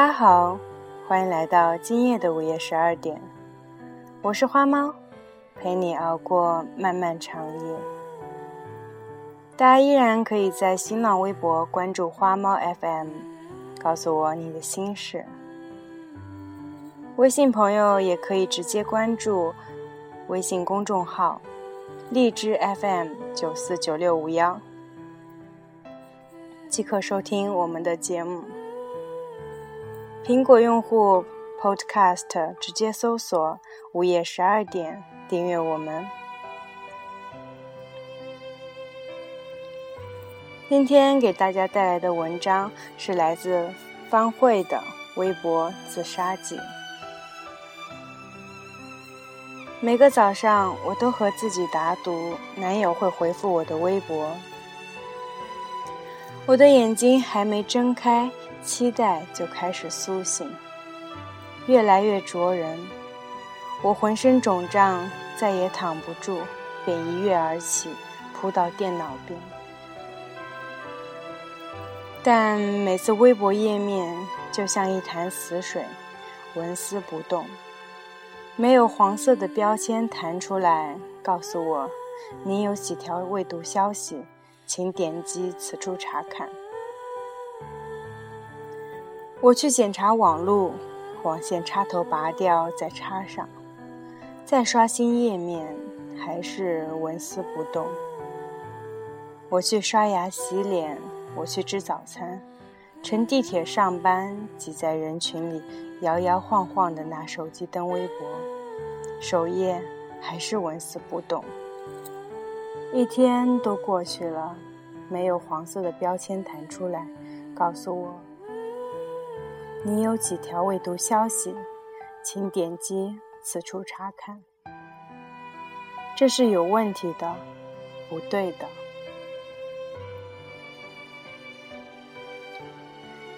大家好，欢迎来到今夜的午夜十二点，我是花猫，陪你熬过漫漫长夜。大家依然可以在新浪微博关注花猫 FM，告诉我你的心事。微信朋友也可以直接关注微信公众号荔枝 FM 九四九六五幺，即可收听我们的节目。苹果用户 Podcast 直接搜索“午夜十二点”订阅我们。今天给大家带来的文章是来自方慧的微博自杀记。每个早上，我都和自己打赌，男友会回复我的微博。我的眼睛还没睁开。期待就开始苏醒，越来越灼人。我浑身肿胀，再也躺不住，便一跃而起，扑到电脑边。但每次微博页面就像一潭死水，纹丝不动，没有黄色的标签弹出来告诉我，您有几条未读消息，请点击此处查看。我去检查网路，网线插头拔掉再插上，再刷新页面，还是纹丝不动。我去刷牙洗脸，我去吃早餐，乘地铁上班，挤在人群里，摇摇晃晃的拿手机登微博，首页还是纹丝不动。一天都过去了，没有黄色的标签弹出来，告诉我。你有几条未读消息，请点击此处查看。这是有问题的，不对的。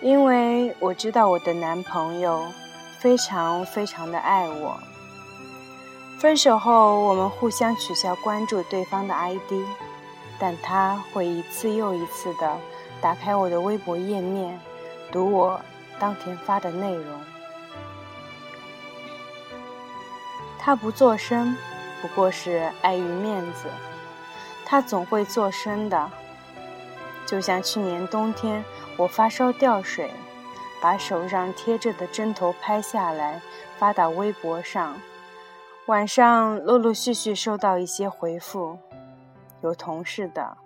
因为我知道我的男朋友非常非常的爱我。分手后，我们互相取消关注对方的 ID，但他会一次又一次的打开我的微博页面，读我。当天发的内容，他不做声，不过是碍于面子。他总会做声的，就像去年冬天我发烧掉水，把手上贴着的针头拍下来发到微博上。晚上陆陆续续收到一些回复，有同事的，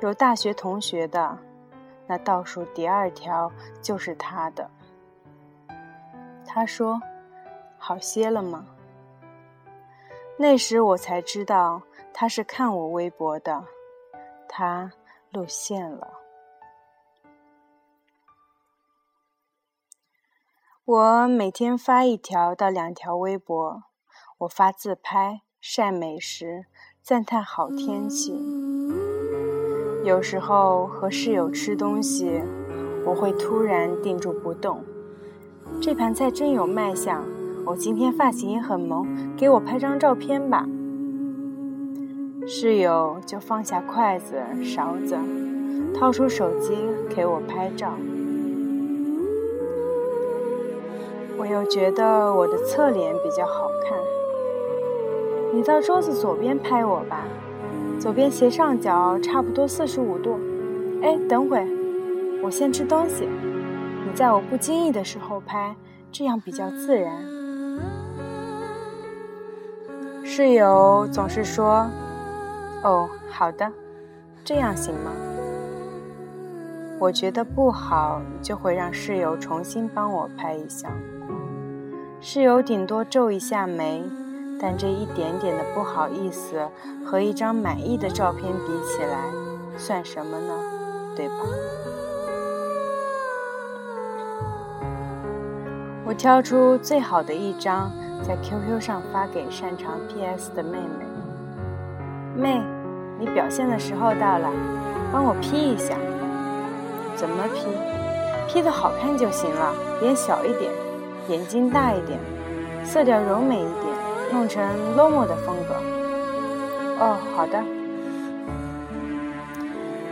有大学同学的。那倒数第二条就是他的。他说：“好些了吗？”那时我才知道他是看我微博的，他露馅了。我每天发一条到两条微博，我发自拍、晒美食、赞叹好天气。有时候和室友吃东西，我会突然定住不动。这盘菜真有卖相，我今天发型也很萌，给我拍张照片吧。室友就放下筷子、勺子，掏出手机给我拍照。我又觉得我的侧脸比较好看，你到桌子左边拍我吧。左边斜上角差不多四十五度。哎，等会，我先吃东西。在我不经意的时候拍，这样比较自然。室友总是说：“哦，好的，这样行吗？”我觉得不好，就会让室友重新帮我拍一下。室友顶多皱一下眉。但这一点点的不好意思，和一张满意的照片比起来，算什么呢？对吧？我挑出最好的一张，在 QQ 上发给擅长 PS 的妹妹。妹，你表现的时候到了，帮我 P 一下。怎么 P？P 的好看就行了，脸小一点，眼睛大一点，色调柔美一点。弄成 Lomo 的风格。哦，好的。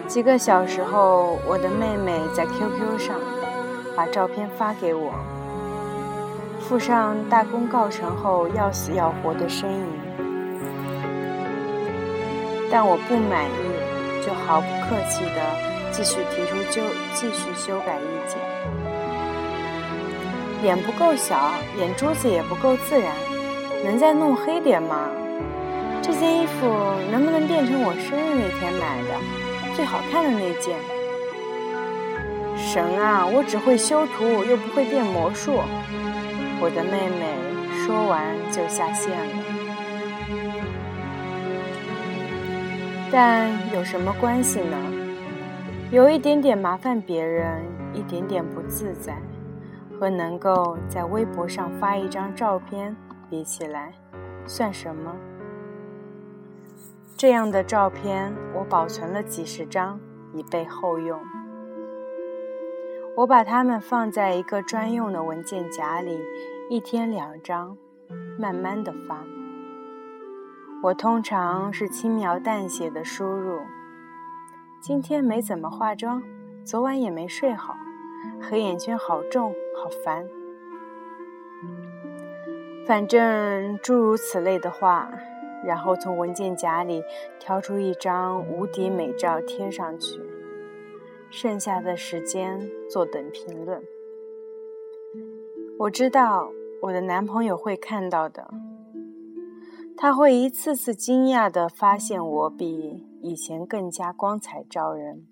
几个小时后，我的妹妹在 QQ 上把照片发给我，附上大功告成后要死要活的呻吟。但我不满意，就毫不客气地继续提出就继续修改意见。脸不够小，眼珠子也不够自然，能再弄黑点吗？这件衣服能不能变成我生日那天买的最好看的那件？神啊，我只会修图，又不会变魔术。我的妹妹说完就下线了。但有什么关系呢？有一点点麻烦别人，一点点不自在，和能够在微博上发一张照片比起来，算什么？这样的照片我保存了几十张，以备后用。我把它们放在一个专用的文件夹里，一天两张，慢慢的发。我通常是轻描淡写的输入：今天没怎么化妆，昨晚也没睡好，黑眼圈好重，好烦。反正诸如此类的话，然后从文件夹里挑出一张无敌美照贴上去，剩下的时间坐等评论。我知道我的男朋友会看到的。他会一次次惊讶地发现我比以前更加光彩照人，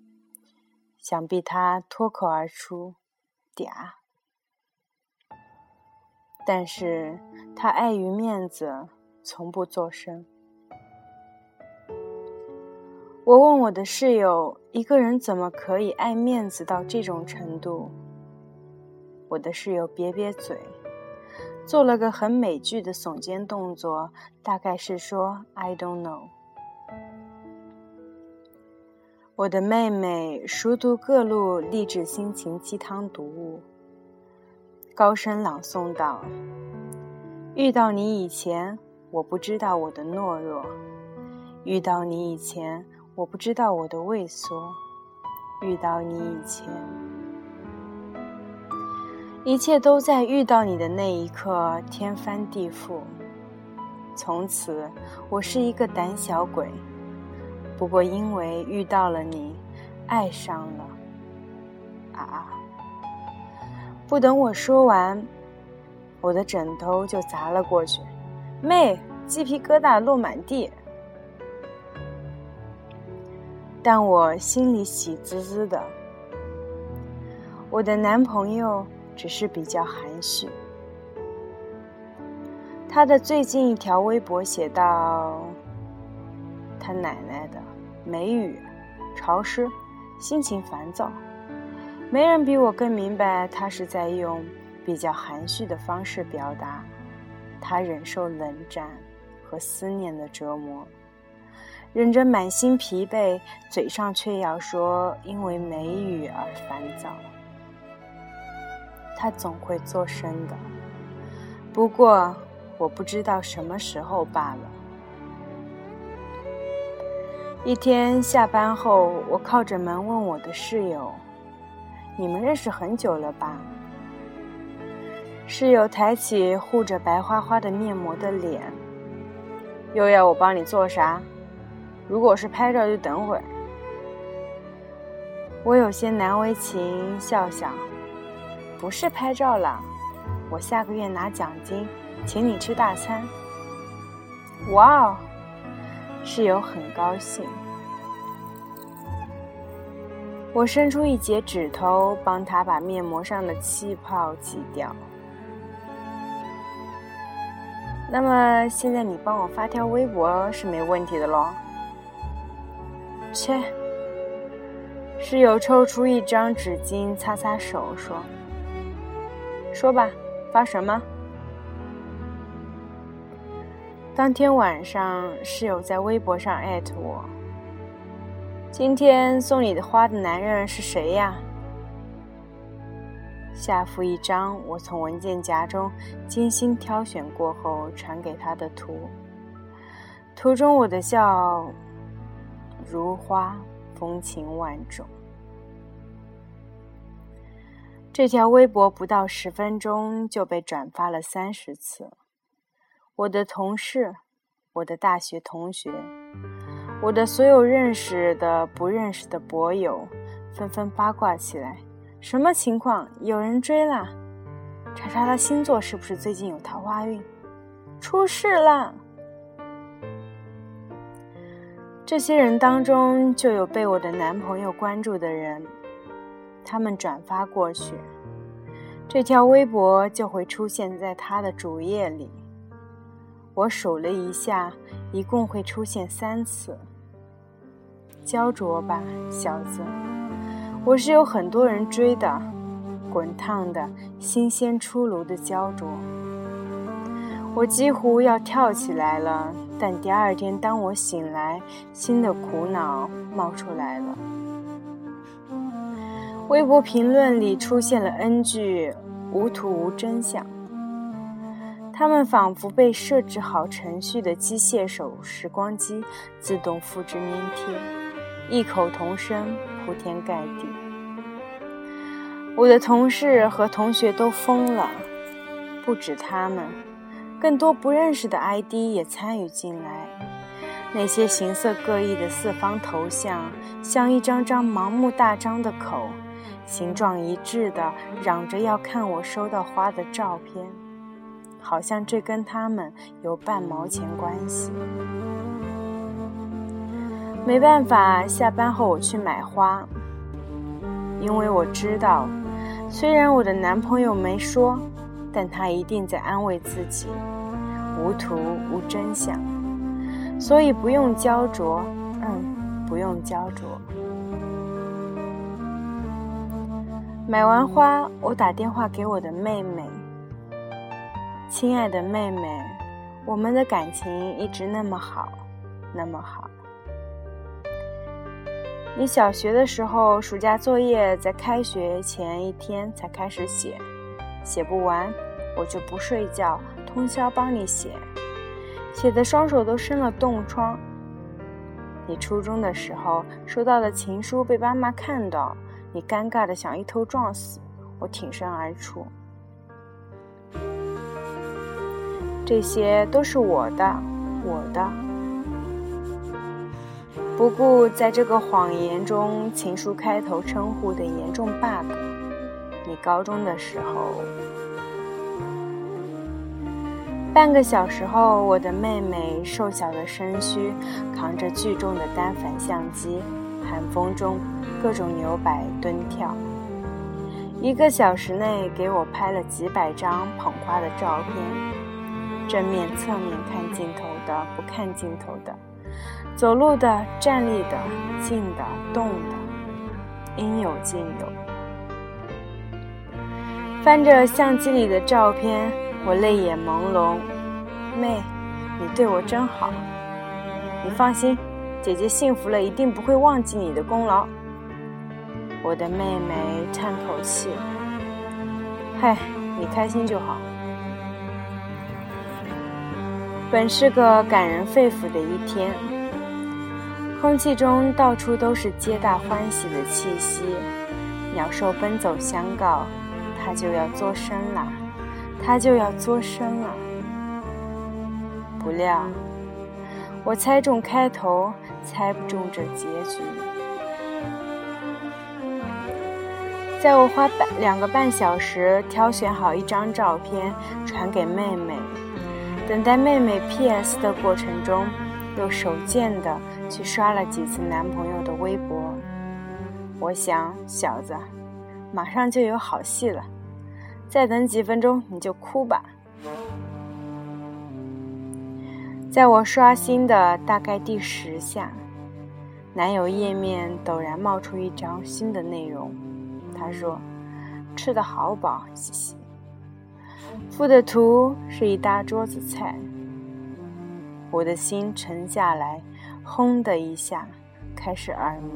想必他脱口而出“嗲”，但是他碍于面子，从不作声。我问我的室友：“一个人怎么可以爱面子到这种程度？”我的室友瘪瘪嘴。做了个很美剧的耸肩动作，大概是说 “I don't know”。我的妹妹熟读各路励志心情鸡汤读物，高声朗诵道：“遇到你以前，我不知道我的懦弱；遇到你以前，我不知道我的畏缩；遇到你以前。”一切都在遇到你的那一刻天翻地覆。从此，我是一个胆小鬼。不过，因为遇到了你，爱上了。啊！不等我说完，我的枕头就砸了过去，妹，鸡皮疙瘩落满地。但我心里喜滋滋的。我的男朋友。只是比较含蓄。他的最近一条微博写道：“他奶奶的，梅雨，潮湿，心情烦躁。没人比我更明白，他是在用比较含蓄的方式表达他忍受冷战和思念的折磨，忍着满心疲惫，嘴上却要说因为梅雨而烦躁。”他总会做声的，不过我不知道什么时候罢了。一天下班后，我靠着门问我的室友：“你们认识很久了吧？”室友抬起护着白花花的面膜的脸：“又要我帮你做啥？如果是拍照，就等会儿。”我有些难为情，笑笑。不是拍照了，我下个月拿奖金，请你吃大餐。哇哦，室友很高兴。我伸出一截指头，帮他把面膜上的气泡挤掉。那么现在你帮我发条微博是没问题的喽。切，室友抽出一张纸巾擦擦手，说。说吧，发什么？当天晚上，室友在微博上艾特我。今天送你的花的男人是谁呀？下附一张我从文件夹中精心挑选过后传给他的图。图中我的笑如花，风情万种。这条微博不到十分钟就被转发了三十次。我的同事，我的大学同学，我的所有认识的、不认识的博友，纷纷八卦起来：什么情况？有人追啦？查查他星座是不是最近有桃花运？出事啦！这些人当中就有被我的男朋友关注的人。他们转发过去，这条微博就会出现在他的主页里。我数了一下，一共会出现三次。焦灼吧，小子！我是有很多人追的，滚烫的新鲜出炉的焦灼。我几乎要跳起来了，但第二天当我醒来，新的苦恼冒出来了。微博评论里出现了 N 句“无图无真相”，他们仿佛被设置好程序的机械手时光机，自动复制粘贴，异口同声，铺天盖地。我的同事和同学都疯了，不止他们，更多不认识的 ID 也参与进来。那些形色各异的四方头像，像一张张盲目大张的口。形状一致的嚷着要看我收到花的照片，好像这跟他们有半毛钱关系。没办法，下班后我去买花，因为我知道，虽然我的男朋友没说，但他一定在安慰自己，无图无真相，所以不用焦灼，嗯，不用焦灼。买完花，我打电话给我的妹妹。亲爱的妹妹，我们的感情一直那么好，那么好。你小学的时候，暑假作业在开学前一天才开始写，写不完我就不睡觉，通宵帮你写，写的双手都生了冻疮。你初中的时候收到的情书被妈妈看到。你尴尬的想一头撞死，我挺身而出。这些都是我的，我的。不顾在这个谎言中，情书开头称呼的严重 bug。你高中的时候，半个小时后，我的妹妹瘦小的身躯扛着巨重的单反相机。寒风中，各种扭摆蹲跳。一个小时内给我拍了几百张捧花的照片，正面、侧面看镜头的、不看镜头的，走路的、站立的、静的、动的，应有尽有。翻着相机里的照片，我泪眼朦胧。妹，你对我真好。你放心。姐姐幸福了，一定不会忘记你的功劳。我的妹妹叹口气：“嗨，你开心就好。”本是个感人肺腑的一天，空气中到处都是皆大欢喜的气息，鸟兽奔走相告，它就要作声了，它就要作声了。不料。我猜中开头，猜不中这结局。在我花半两个半小时挑选好一张照片传给妹妹，等待妹妹 P.S 的过程中，又手贱的去刷了几次男朋友的微博。我想，小子，马上就有好戏了，再等几分钟你就哭吧。在我刷新的大概第十下，男友页面陡然冒出一张新的内容。他说：“吃的好饱，嘻嘻。”附的图是一大桌子菜。我的心沉下来，轰的一下，开始耳鸣。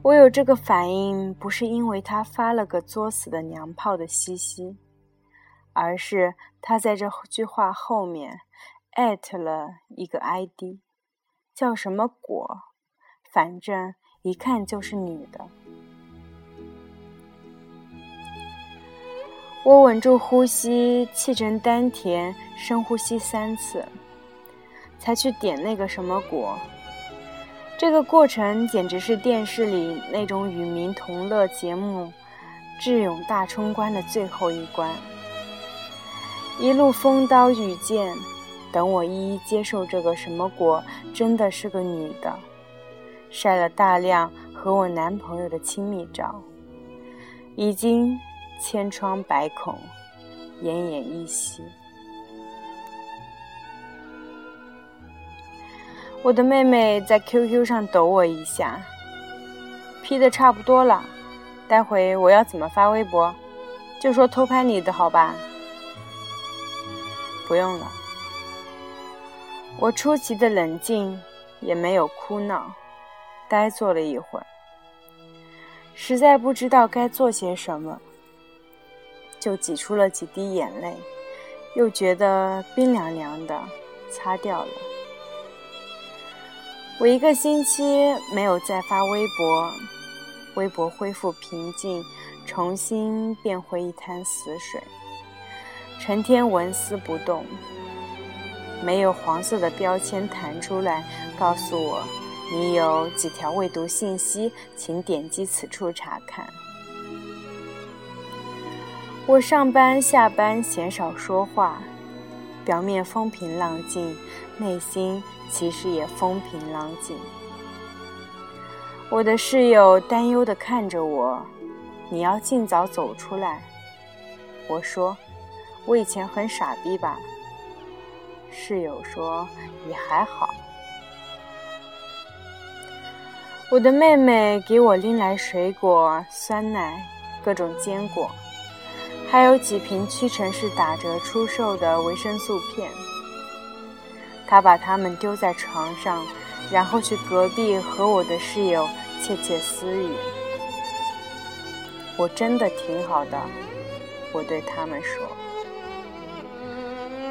我有这个反应，不是因为他发了个作死的娘炮的嘻嘻。而是他在这句话后面艾特了一个 ID，叫什么果，反正一看就是女的。我稳住呼吸，气沉丹田，深呼吸三次，才去点那个什么果。这个过程简直是电视里那种与民同乐节目《智勇大冲关》的最后一关。一路风刀雨剑，等我一一接受这个什么果，真的是个女的，晒了大量和我男朋友的亲密照，已经千疮百孔，奄奄一息。我的妹妹在 QQ 上抖我一下，P 的差不多了，待会我要怎么发微博？就说偷拍你的好吧。不用了，我出奇的冷静，也没有哭闹，呆坐了一会儿，实在不知道该做些什么，就挤出了几滴眼泪，又觉得冰凉凉的，擦掉了。我一个星期没有再发微博，微博恢复平静，重新变回一滩死水。成天纹丝不动，没有黄色的标签弹出来告诉我你有几条未读信息，请点击此处查看。我上班下班鲜少说话，表面风平浪静，内心其实也风平浪静。我的室友担忧地看着我：“你要尽早走出来。”我说。我以前很傻逼吧？室友说也还好。我的妹妹给我拎来水果、酸奶、各种坚果，还有几瓶屈臣氏打折出售的维生素片。她把它们丢在床上，然后去隔壁和我的室友窃窃私语。我真的挺好的，我对他们说。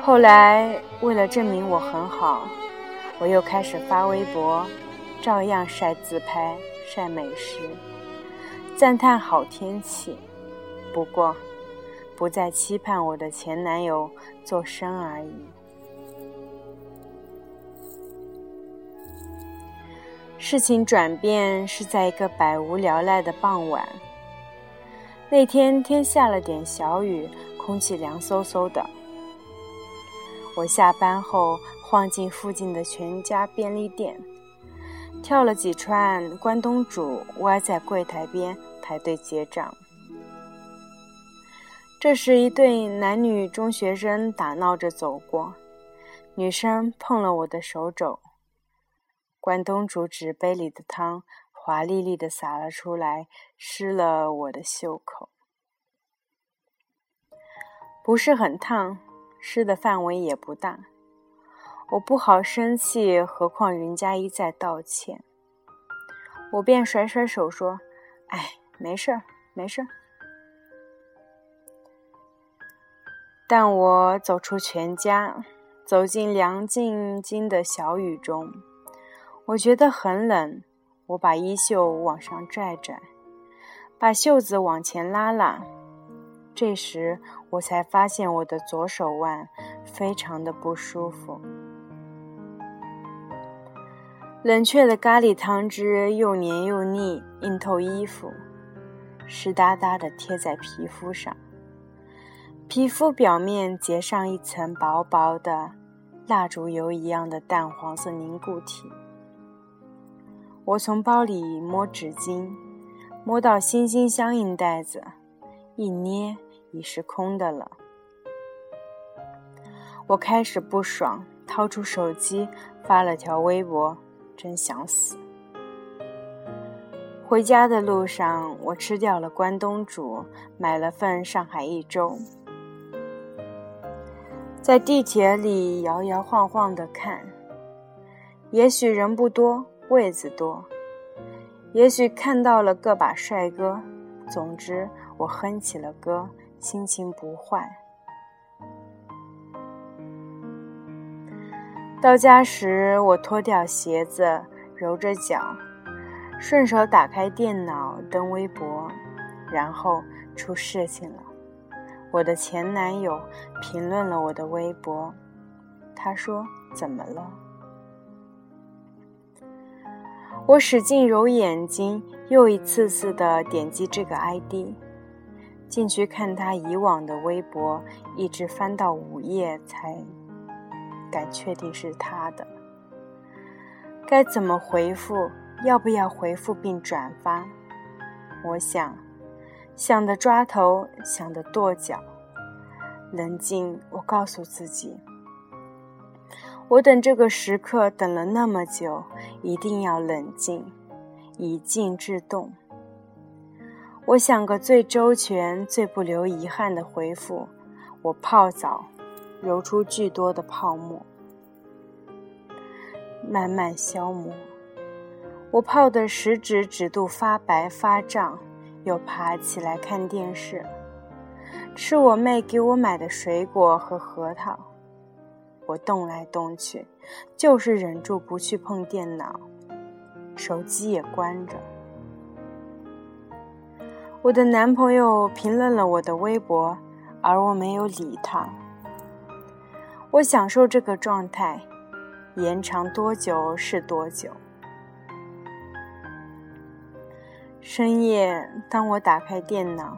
后来，为了证明我很好，我又开始发微博，照样晒自拍、晒美食，赞叹好天气。不过，不再期盼我的前男友做声而已。事情转变是在一个百无聊赖的傍晚。那天天下了点小雨，空气凉飕飕的。我下班后晃进附近的全家便利店，跳了几串关东煮，歪在柜台边排队结账。这时，一对男女中学生打闹着走过，女生碰了我的手肘，关东煮纸杯里的汤华丽丽的洒了出来，湿了我的袖口，不是很烫。湿的范围也不大，我不好生气，何况人家一再道歉，我便甩甩手说：“哎，没事儿，没事儿。”但我走出全家，走进凉浸浸的小雨中，我觉得很冷，我把衣袖往上拽拽，把袖子往前拉拉。这时，我才发现我的左手腕非常的不舒服。冷却的咖喱汤汁又黏又腻，映透衣服，湿哒哒的贴在皮肤上。皮肤表面结上一层薄薄的蜡烛油一样的淡黄色凝固体。我从包里摸纸巾，摸到心心相印袋子。一捏已是空的了，我开始不爽，掏出手机发了条微博，真想死。回家的路上，我吃掉了关东煮，买了份上海一周，在地铁里摇摇晃晃的看，也许人不多，位子多，也许看到了个把帅哥，总之。我哼起了歌，心情不坏。到家时，我脱掉鞋子，揉着脚，顺手打开电脑登微博，然后出事情了。我的前男友评论了我的微博。他说：“怎么了？”我使劲揉眼睛，又一次次的点击这个 ID，进去看他以往的微博，一直翻到午夜才敢确定是他的。该怎么回复？要不要回复并转发？我想，想的抓头，想的跺脚。冷静，我告诉自己，我等这个时刻等了那么久，一定要冷静，以静制动。我想个最周全、最不留遗憾的回复。我泡澡，揉出巨多的泡沫，慢慢消磨。我泡的食指指肚发白发胀，又爬起来看电视，吃我妹给我买的水果和核桃。我动来动去，就是忍住不去碰电脑，手机也关着。我的男朋友评论了我的微博，而我没有理他。我享受这个状态，延长多久是多久。深夜，当我打开电脑，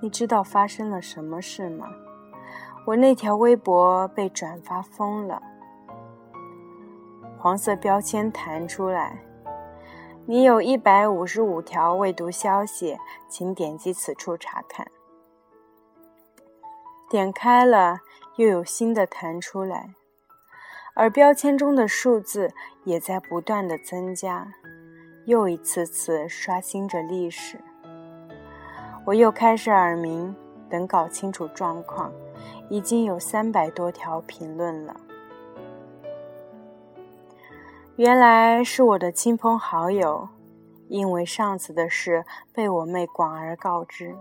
你知道发生了什么事吗？我那条微博被转发疯了，黄色标签弹出来，你有一百五十五条未读消息，请点击此处查看。点开了，又有新的弹出来，而标签中的数字也在不断的增加。又一次次刷新着历史，我又开始耳鸣。等搞清楚状况，已经有三百多条评论了。原来是我的亲朋好友，因为上次的事被我妹广而告之，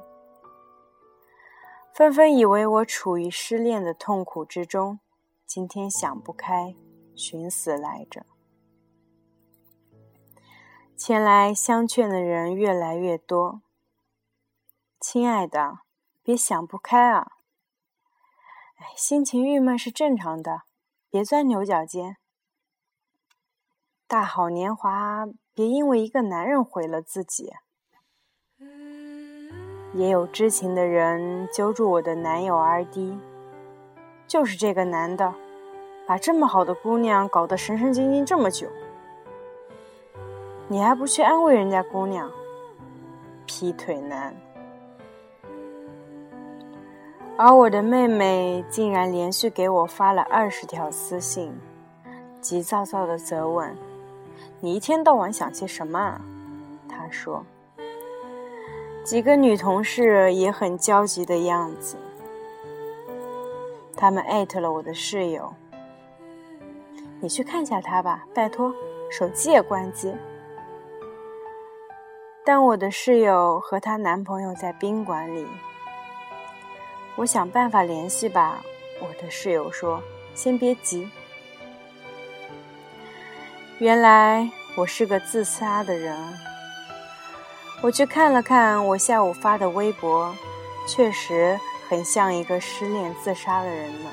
纷纷以为我处于失恋的痛苦之中，今天想不开，寻死来着。前来相劝的人越来越多。亲爱的，别想不开啊！哎，心情郁闷是正常的，别钻牛角尖。大好年华，别因为一个男人毁了自己。也有知情的人揪住我的男友 RD，就是这个男的，把这么好的姑娘搞得神神经经这么久。你还不去安慰人家姑娘？劈腿男。而我的妹妹竟然连续给我发了二十条私信，急躁躁的责问：“你一天到晚想些什么？”她说。几个女同事也很焦急的样子，他们艾特了我的室友：“你去看一下他吧，拜托，手机也关机。”但我的室友和她男朋友在宾馆里，我想办法联系吧。我的室友说：“先别急。”原来我是个自杀的人。我去看了看我下午发的微博，确实很像一个失恋自杀的人呢。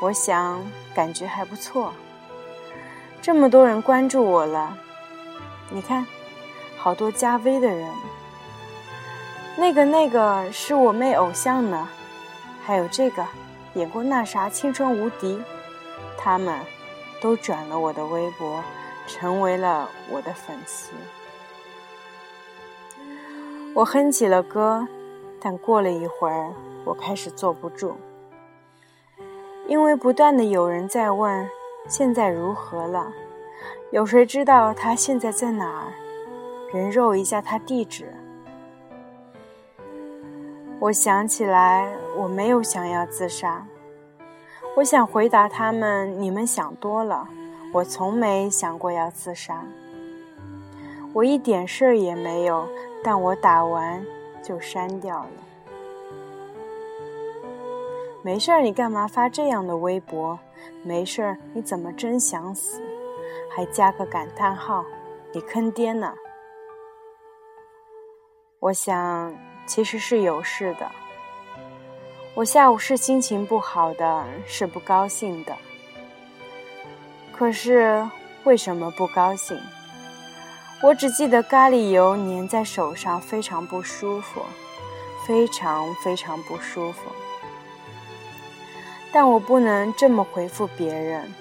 我想感觉还不错，这么多人关注我了，你看。好多加 V 的人，那个那个是我妹偶像呢，还有这个演过那啥《青春无敌》，他们都转了我的微博，成为了我的粉丝。我哼起了歌，但过了一会儿，我开始坐不住，因为不断的有人在问现在如何了，有谁知道他现在在哪儿？人肉一下他地址。我想起来，我没有想要自杀。我想回答他们：你们想多了，我从没想过要自杀。我一点事儿也没有，但我打完就删掉了。没事儿，你干嘛发这样的微博？没事儿，你怎么真想死？还加个感叹号，你坑爹呢！我想，其实是有事的。我下午是心情不好的，是不高兴的。可是为什么不高兴？我只记得咖喱油粘在手上非常不舒服，非常非常不舒服。但我不能这么回复别人，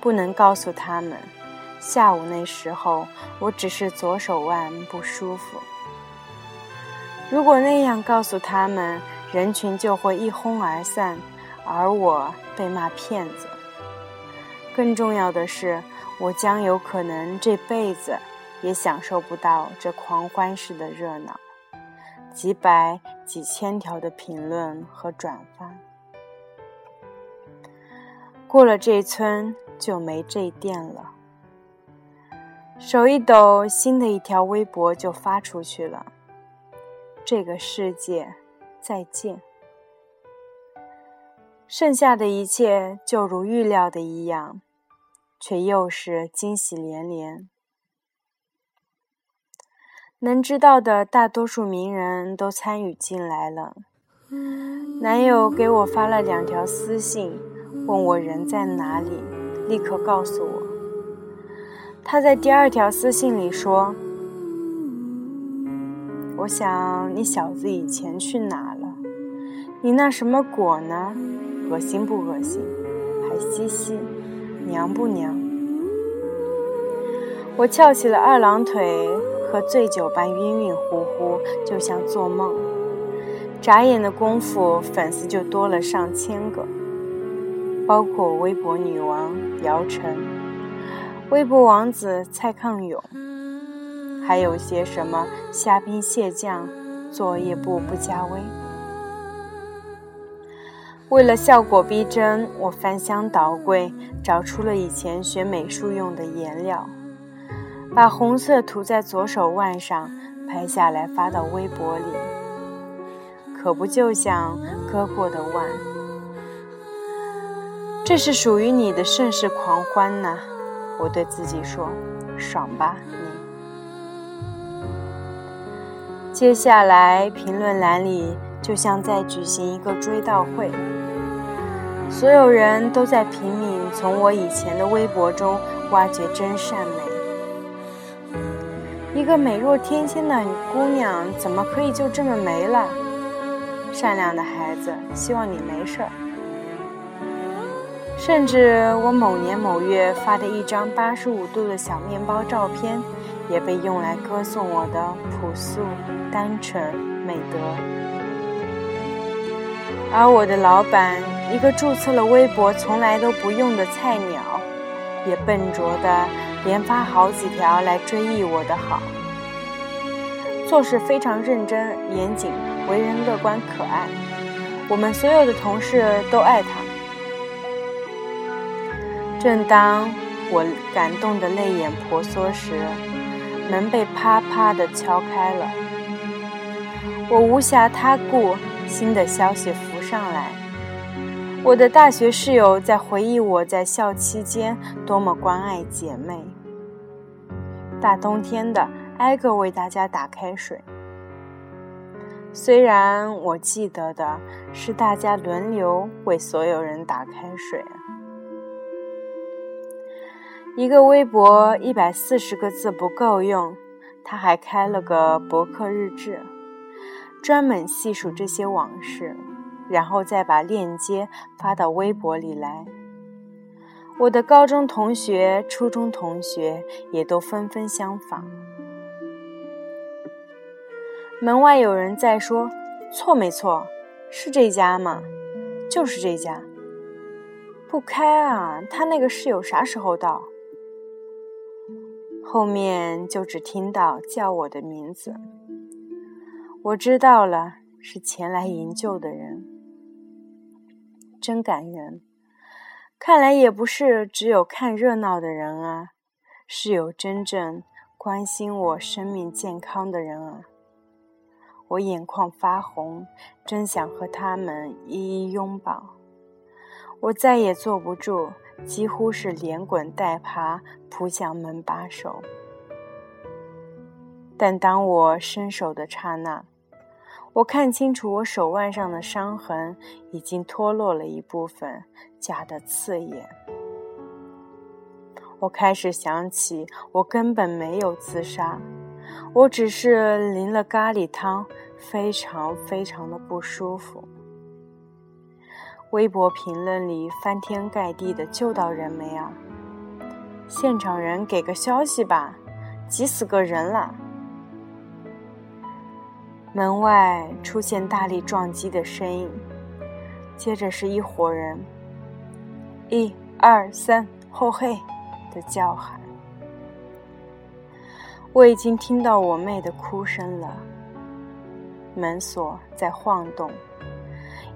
不能告诉他们，下午那时候我只是左手腕不舒服。如果那样告诉他们，人群就会一哄而散，而我被骂骗子。更重要的是，我将有可能这辈子也享受不到这狂欢式的热闹，几百几千条的评论和转发。过了这村就没这店了。手一抖，新的一条微博就发出去了。这个世界。再见。剩下的一切就如预料的一样，却又是惊喜连连。能知道的大多数名人都参与进来了。男友给我发了两条私信，问我人在哪里，立刻告诉我。他在第二条私信里说。我想你小子以前去哪了？你那什么果呢？恶心不恶心？还嘻嘻，娘不娘？我翘起了二郎腿，和醉酒般晕晕乎乎，就像做梦。眨眼的功夫，粉丝就多了上千个，包括微博女王姚晨、微博王子蔡康永。还有些什么虾兵蟹将，作业簿不加微。为了效果逼真，我翻箱倒柜找出了以前学美术用的颜料，把红色涂在左手腕上，拍下来发到微博里。可不就像割过的腕？这是属于你的盛世狂欢呐！我对自己说：“爽吧，”接下来，评论栏里就像在举行一个追悼会，所有人都在拼命从我以前的微博中挖掘真善美。一个美若天仙的姑娘，怎么可以就这么没了？善良的孩子，希望你没事儿。甚至我某年某月发的一张八十五度的小面包照片。也被用来歌颂我的朴素、单纯、美德。而我的老板，一个注册了微博从来都不用的菜鸟，也笨拙的连发好几条来追忆我的好。做事非常认真、严谨，为人乐观可爱，我们所有的同事都爱他。正当我感动的泪眼婆娑时，门被啪啪地敲开了，我无暇他顾，新的消息浮上来。我的大学室友在回忆我在校期间多么关爱姐妹，大冬天的挨个为大家打开水。虽然我记得的是大家轮流为所有人打开水。一个微博一百四十个字不够用，他还开了个博客日志，专门细数这些往事，然后再把链接发到微博里来。我的高中同学、初中同学也都纷纷相仿。门外有人在说：“错没错？是这家吗？就是这家。不开啊！他那个室友啥时候到？”后面就只听到叫我的名字，我知道了，是前来营救的人，真感人。看来也不是只有看热闹的人啊，是有真正关心我生命健康的人啊。我眼眶发红，真想和他们一一拥抱。我再也坐不住。几乎是连滚带爬扑向门把手，但当我伸手的刹那，我看清楚，我手腕上的伤痕已经脱落了一部分，夹得刺眼。我开始想起，我根本没有自杀，我只是淋了咖喱汤，非常非常的不舒服。微博评论里翻天盖地的，救到人没啊？现场人给个消息吧，急死个人了。门外出现大力撞击的声音，接着是一伙人，一二三，后嘿。的叫喊，我已经听到我妹的哭声了。门锁在晃动，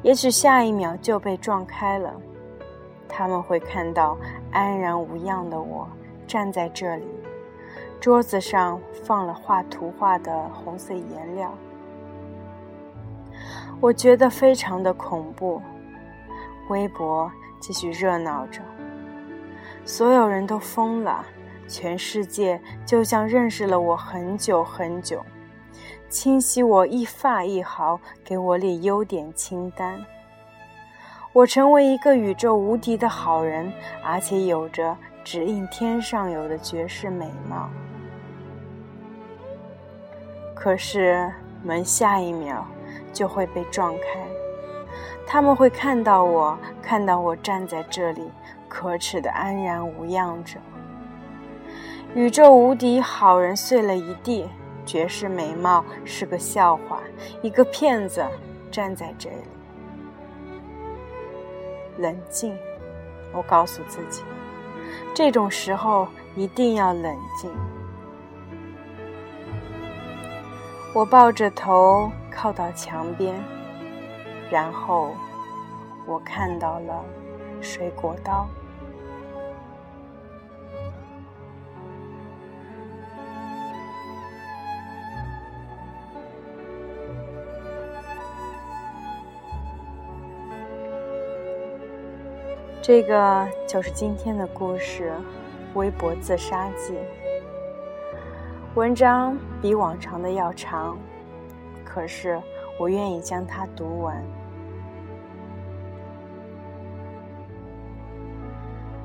也许下一秒就被撞开了。他们会看到安然无恙的我站在这里，桌子上放了画图画的红色颜料。我觉得非常的恐怖。微博继续热闹着。所有人都疯了，全世界就像认识了我很久很久，清洗我一发一毫，给我列优点清单。我成为一个宇宙无敌的好人，而且有着只应天上有的绝世美貌。可是门下一秒就会被撞开，他们会看到我，看到我站在这里。可耻的安然无恙着，宇宙无敌好人碎了一地，绝世美貌是个笑话，一个骗子站在这里。冷静，我告诉自己，这种时候一定要冷静。我抱着头靠到墙边，然后我看到了水果刀。这个就是今天的故事，《微博自杀记》。文章比往常的要长，可是我愿意将它读完。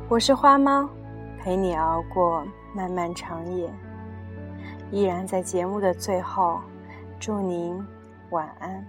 我是花猫，陪你熬过漫漫长夜。依然在节目的最后，祝您晚安。